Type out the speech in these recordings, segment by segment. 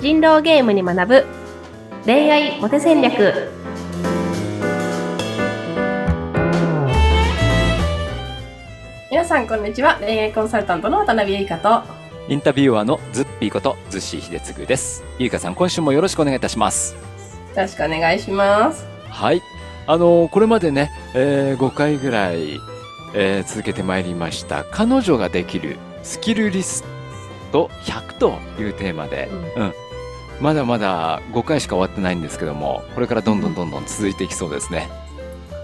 人狼ゲームに学ぶ恋愛モテ戦略皆さんこんにちは恋愛コンサルタントの渡辺優香とインタビュアーのズッピーことズッシー秀嗣です。ゆいかさん、今週もよろしくお願いいたします。よろしくお願いしますはい。あのーこれまでね、えー5回ぐらい、えー続けてまいりました、彼女ができるスキルリスト100というテーマで、うん。まだまだ5回しか終わってないんですけども、これからどんどんどんどん続いていきそうですね。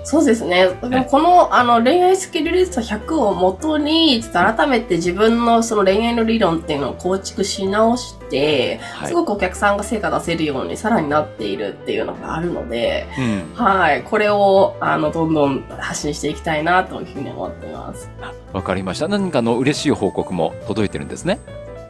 そうですね。このあの恋愛スキルリスト100をもとに、ちょっと改めて自分のその恋愛の理論っていうのを構築し直して、はいすごくお客さんが成果出せるようにさらになっているっていうのがあるので、うん。はい。これを、あの、どんどん発信していきたいなというふうに思っています。わかりました。何かの嬉しい報告も届いてるんですね。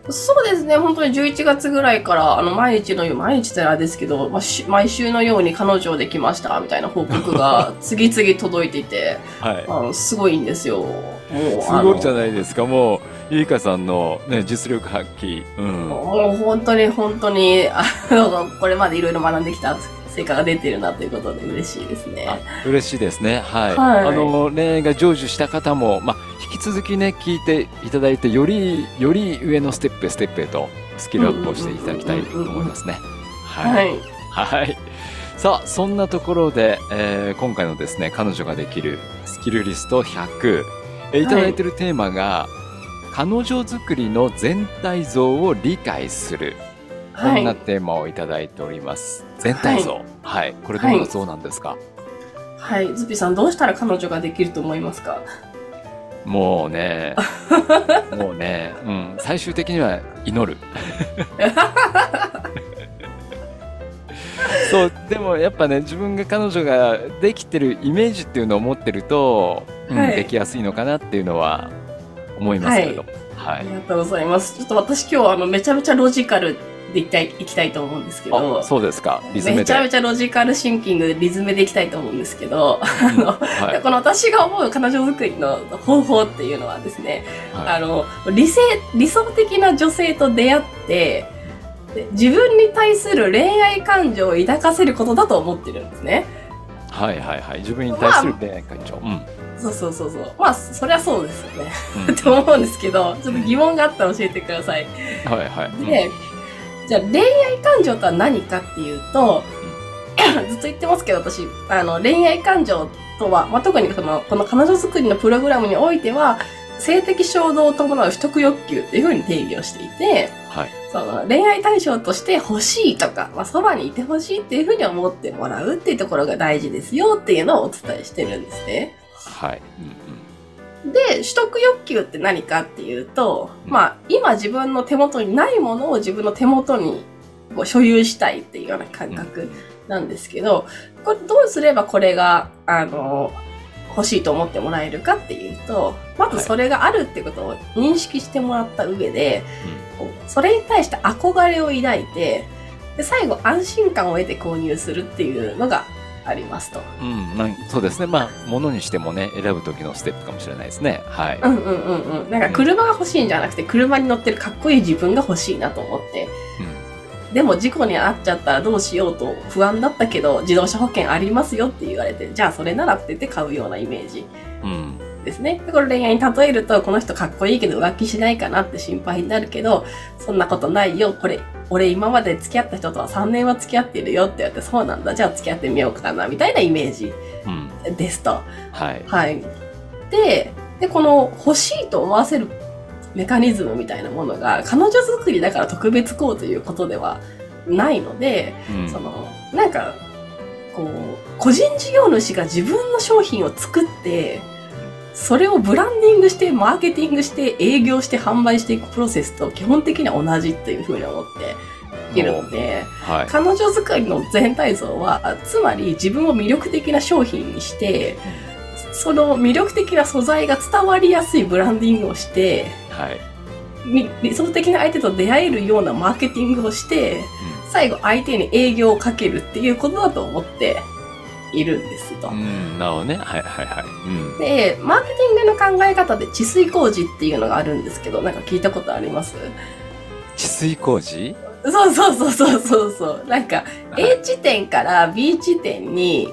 そうですね。本当に11月ぐらいから、あの、毎日のよう、毎日ってあれですけど、ま毎週のように彼女できました、みたいな報告が 次々届いていて、はい。あのすごいんですよ。もう、すごいじゃいないですか。もう、ゆいかさんのね、実力発揮。うん。もう本当に本当に、あの、これまでいろいろ学んできた成果が出てるなということで嬉しいですね。嬉しいですね。はい。はいあの、恋愛が成就した方も、まあ、引き続きね、聞いていただいて、より、より上のステップへステップへと、スキルアップをしていただきたいと思いますね。ははい。い。はい。さあ、そんなところで、えー今回のですね、彼女ができるスキルリスト100、えーいただいているテーマが、彼女作りの全体像を理解する。こはいんな。テーマをいただいております。全体像。はい。これどんな像なんですか、はい。ズピさん、どうしたら彼女ができると思いますか？もうね、もうね、うん、最終的には祈る。そう、でもやっぱね、自分が彼女ができてるイメージっていうのを持ってると、うんはいできやすいのかなっていうのは思いますけれども。はい。ありがとうございます。ちょっと私今日あのめちゃめちゃロジカルでいきたい、いきたいと思うんですけど。あ、そうですか。リズ。めちゃめちゃロジカルシンキングでリズムでいきたいと思うんですけど、あの、はい。この私が思う彼女作りの方法っていうのはですね、はあの、理性、理想的な女性と出会って、で自分に対する恋愛感情を抱かせることだと思ってるんですね。い、はい、はいはい。自分に対する恋愛感情。うん。そうそうそうそう。まあ、そりゃそうですよね。うん って思うんですけど、ちょっと疑問があったら教えてください。はい、はい。うんで、じゃあ恋愛感情とは何かっていうと、ずっと言ってますけど私、あの、恋愛感情とは、まあ、特にこの、この彼女作りのプログラムにおいては、性的衝動を伴う取得欲求っていうふうに定義をしていて、はい。その恋愛対象として欲しいとか、まあ、そばにいて欲しいっていうふうに思ってもらうっていうところが大事ですよっていうのをお伝えしてるんですね。はい。うんで、取得欲求って何かっていうと、まあ、今自分の手元にないものを自分の手元にこう所有したいっていうような感覚なんですけど、これどうすればこれが、あの、欲しいと思ってもらえるかっていうと、まずそれがあるってことを認識してもらった上で、こうそれに対して憧れを抱いて、で最後安心感を得て購入するっていうのがありますと。うん。うん。なんそうですね。まあ、物にしてもね、選ぶ時のステップかもしれないですね。はい。うんうんうんうん。なんか車が欲しいんじゃなくて、車に乗ってるかっこいい自分が欲しいなと思って。でも事故に遭っちゃったらどうしようと不安だったけど、自動車保険ありますよって言われて、じゃあそれならって言って買うようなイメージうん。うん。ですね。でこれ恋愛に例えると、この人かっこいいけど浮気しないかなって心配になるけど、そんなことないよ。これ、俺今まで付き合った人とは3年は付き合ってるよって言われて、そうなんだ。じゃあ付き合ってみようかな、みたいなイメージうん。ですと。はい。はい。で、で、この欲しいと思わせるメカニズムみたいなものが、彼女作りだから特別こうということではないので、うんその、なんか、こう、個人事業主が自分の商品を作って、それをブランディングして、マーケティングして、営業して、販売していくプロセスと基本的には同じっていうふうに思っているので、はい。彼女作りの全体像は、つまり自分を魅力的な商品にして、その魅力的な素材が伝わりやすいブランディングをして、はい。み理想的な相手と出会えるようなマーケティングをして、最後相手に営業をかけるっていうことだと思っているんですと。うん。なるほどね。はいはいはい。うん。で、マーケティングの考え方で治水工事っていうのがあるんですけど、なんか聞いたことあります？治水工事？そうそうそうそうそうそう。なんか、A 地点から B 地点に、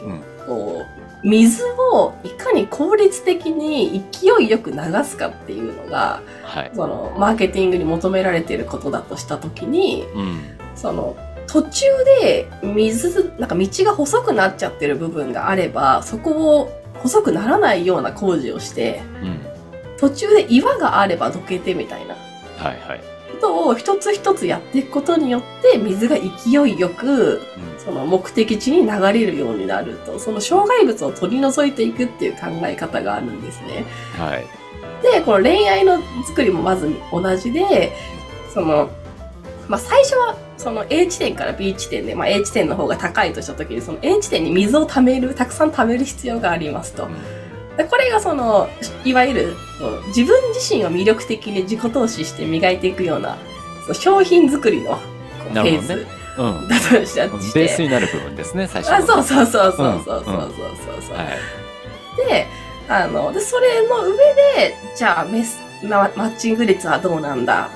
こう、水をいかに効率的に勢いよく流すかっていうのが、はい。その、マーケティングに求められていることだとしたときに、うん。その、途中で水、なんか道が細くなっちゃってる部分があれば、そこを細くならないような工事をして、うん。途中で岩があればどけてみたいなはいはい。ことを一つ一つやっていくことによって、水が勢いよく、その目的地に流れるようになると、その障害物を取り除いていくっていう考え方があるんですね。うん。はい。で、この恋愛の作りもまず同じで、その、まあ、最初は、その A 地点から B 地点で、まあ、A 地点の方が高いとしたときに、その A 地点に水を溜める、たくさん溜める必要がありますと。でこれがその、いわゆる、自分自身を魅力的に自己投資して磨いていくような、商品作りのフェーズうん。だとしたとして。ベースになる部分ですね、最初の。あ、そうそうそうそうそうそうそうそう。はい。で、あの、で、それの上で、じゃあメス、ママッチング率はどうなんだ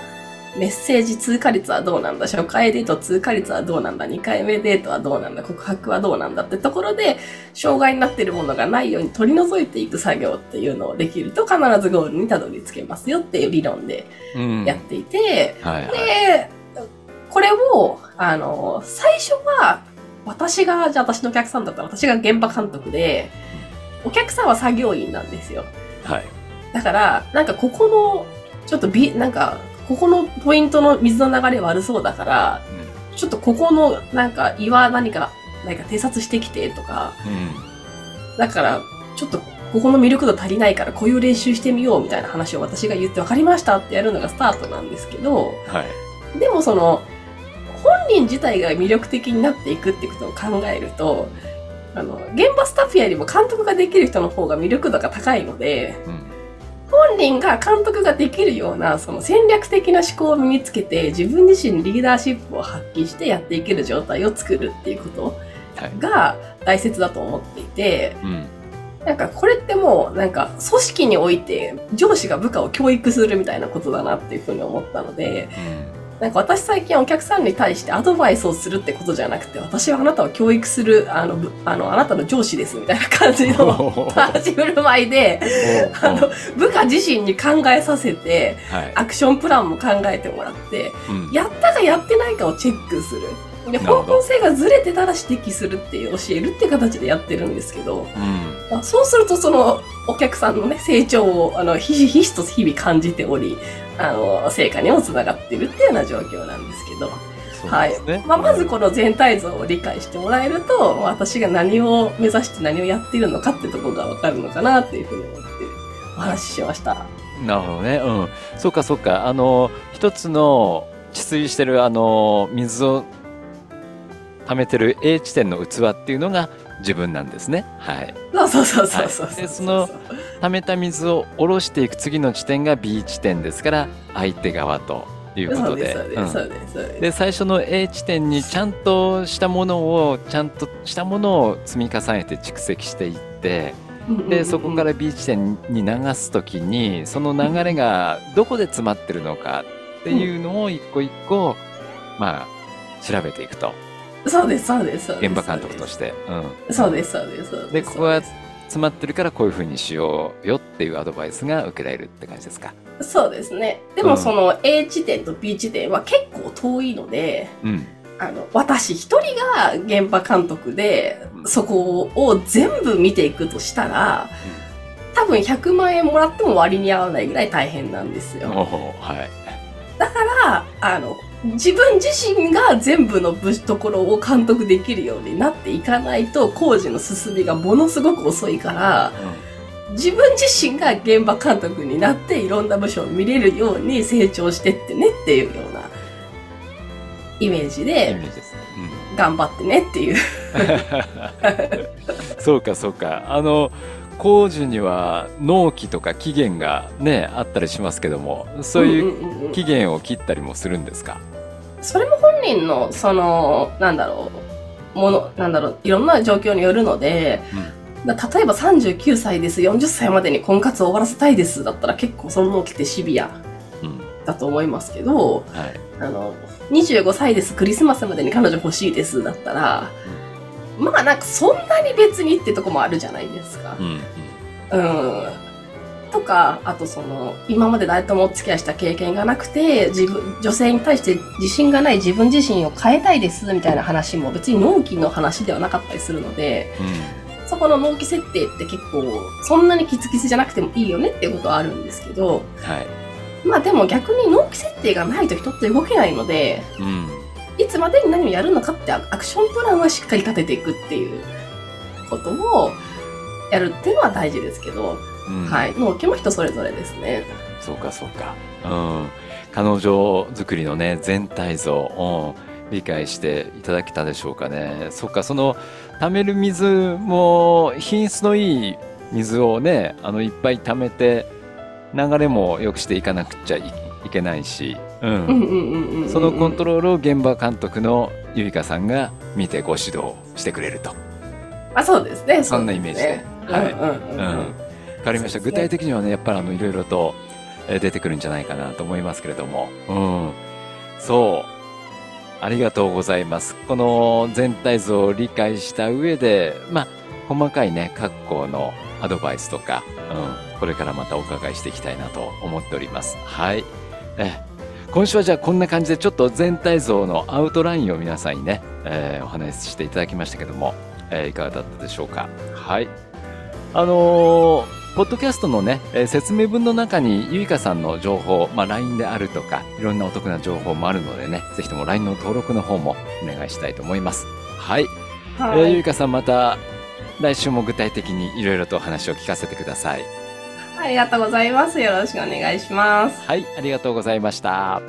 メッセージ通過率はどうなんだ？初回デート通過率はどうなんだ ?2 回目デートはどうなんだ？告白はどうなんだってところで、障害になっているものがないように取り除いていく作業っていうのをできると必ずゴールにたどり着けますよっていう理論でうん。やっていて、はいはい。で、これを、あの、最初は、私が、じゃあ私のお客さんだったら私が現場監督で、お客さんは作業員なんですよ。はい。だから、なんかここの、ちょっとビ、なんか、ここのポイントの水の流れ悪そうだから、ちょっとここの、なんか岩何か、なんか偵察してきてとか、うん。だから、ちょっとここの魅力度足りないからこういう練習してみようみたいな話を私が言って分かりましたってやるのがスタートなんですけど、はい。でもその、本人自体が魅力的になっていくってことを考えると、あの、現場スタッフよりも監督ができる人の方が魅力度が高いので、うん。本人が監督ができるような、その戦略的な思考を身につけて、自分自身にリーダーシップを発揮してやっていける状態を作るっていうことはい。が大切だと思っていて、うん。なんかこれってもうなんか組織において上司が部下を教育するみたいなことだなっていうふうに思ったので、なんか私最近お客さんに対してアドバイスをするってことじゃなくて、私はあなたを教育する、あの、ぶあの、あなたの上司ですみたいな感じのお立ち振る舞いで、あの、部下自身に考えさせて、はい。アクションプランも考えてもらって、うん。やったかやってないかをチェックする。で、方向性がずれてたら指摘するっていう、教えるっていう形でやってるんですけど、うん。あそうするとそのお客さんのね、成長を、あの、ひしひしと日々感じており、あの、成果にもつながってるっていうような状況なんですけど、そうはい。まあ、まずこの全体像を理解してもらえると、私が何を目指して何をやっているのかってところがわかるのかなっていうふうに思ってお話ししました。なるほどね。うん。そうかそうか。あの、一つの治水してるあの、水を溜めてる A 地点の器っていうのが自分なんですね。はい。そうそうそうそうそうはいでその溜めた水を下ろしていく次の地点が B 地点ですから、相手側ということで。で、最初の A 地点にちゃんとしたものをちゃんとしたものを積み重ねて蓄積していってでそこから B 地点に流す時にその流れがどこで詰まってるのかっていうのを一個一個まあ調べていくとそうです、そうです、そうです。現場監督として。うんそうです、そうです、そうです。でここが詰まってるからこういうふうにしようよっていうアドバイスが受けられるって感じですか？そうですね。でうんもその A 地点と B 地点は結構遠いので、うん。あの、私一人が現場監督で、そこを全部見ていくとしたら、多分100万円もらっても割に合わないぐらい大変なんですよ。はい。だから、あの、自分自身が全部の部ところを監督できるようになっていかないと工事の進みがものすごく遅いから、自分自身が現場監督になっていろんな部署を見れるように成長してってねっていうようなイメージで頑張ってねっていう。そうかそうか。あの工事には納期とか期限がねあったりしますけどもそういううんうんうんうん期限を切ったりもするんですか、それも本人の、その、なんだろう、もの、なんだろう、いろんな状況によるので、だ例えば39歳です、40歳までに婚活を終わらせたいです、だったら結構その納期ってシビア。うんだと思いますけど、はい。あの、25歳です、クリスマスまでに彼女欲しいです、だったら、まあなんかそんなに別にってとこもあるじゃないですかう。ん。うん。とか、あとその、今まで誰ともお付き合いした経験がなくて、自分、女性に対して自信がない自分自身を変えたいです、みたいな話も別に納期の話ではなかったりするので、うん。そこの納期設定って結構、そんなにキツキツじゃなくてもいいよねっていうことはあるんですけど、はい。まあでも逆に納期設定がないと人って動けないので、うん。いつまでに何をやるのかってアクションプランはしっかり立てていくっていうことをやるっていうのは大事ですけど、うん。はい。納期も人それぞれですね。そうか、そうか。うん。彼女作りのね、全体像、うん、理解していただけたでしょうかね。そっか、その、貯める水も、品質のいい水をね、あの、いっぱい貯めて、流れも良くしていかなくちゃいいけないし、うん。うんうんうんうんうん。そのコントロール。を現場監督のゆいかさんが見てご指導してくれると。あ、そうですね。そんなイメージではい。わかりました。具体的にはね、やっぱりあの、いろいろとえー出てくるんじゃないかなと思いますけれども。うん。そう。ありがとうございます。この全体像を理解した上で、まあ、細かいね、各校のアドバイスとか、うん、これからまたお伺いしていきたいなと思っております。はい。え今週はじゃあこんな感じでちょっと全体像のアウトラインを皆さんにね、えーお話ししていただきましたけども、えーいかがだったでしょうか？はい。あのーポッドキャストのね、えー説明文の中にゆいかさんの情報、まあ、LINE であるとか、いろんなお得な情報もあるのでね、ぜひとも LINE の登録の方もお願いしたいと思います。はい。はいえーゆいかさんまた来週も具体的にいろいろとお話を聞かせてください。ありがとうございます。よろしくお願いします。はい、ありがとうございました。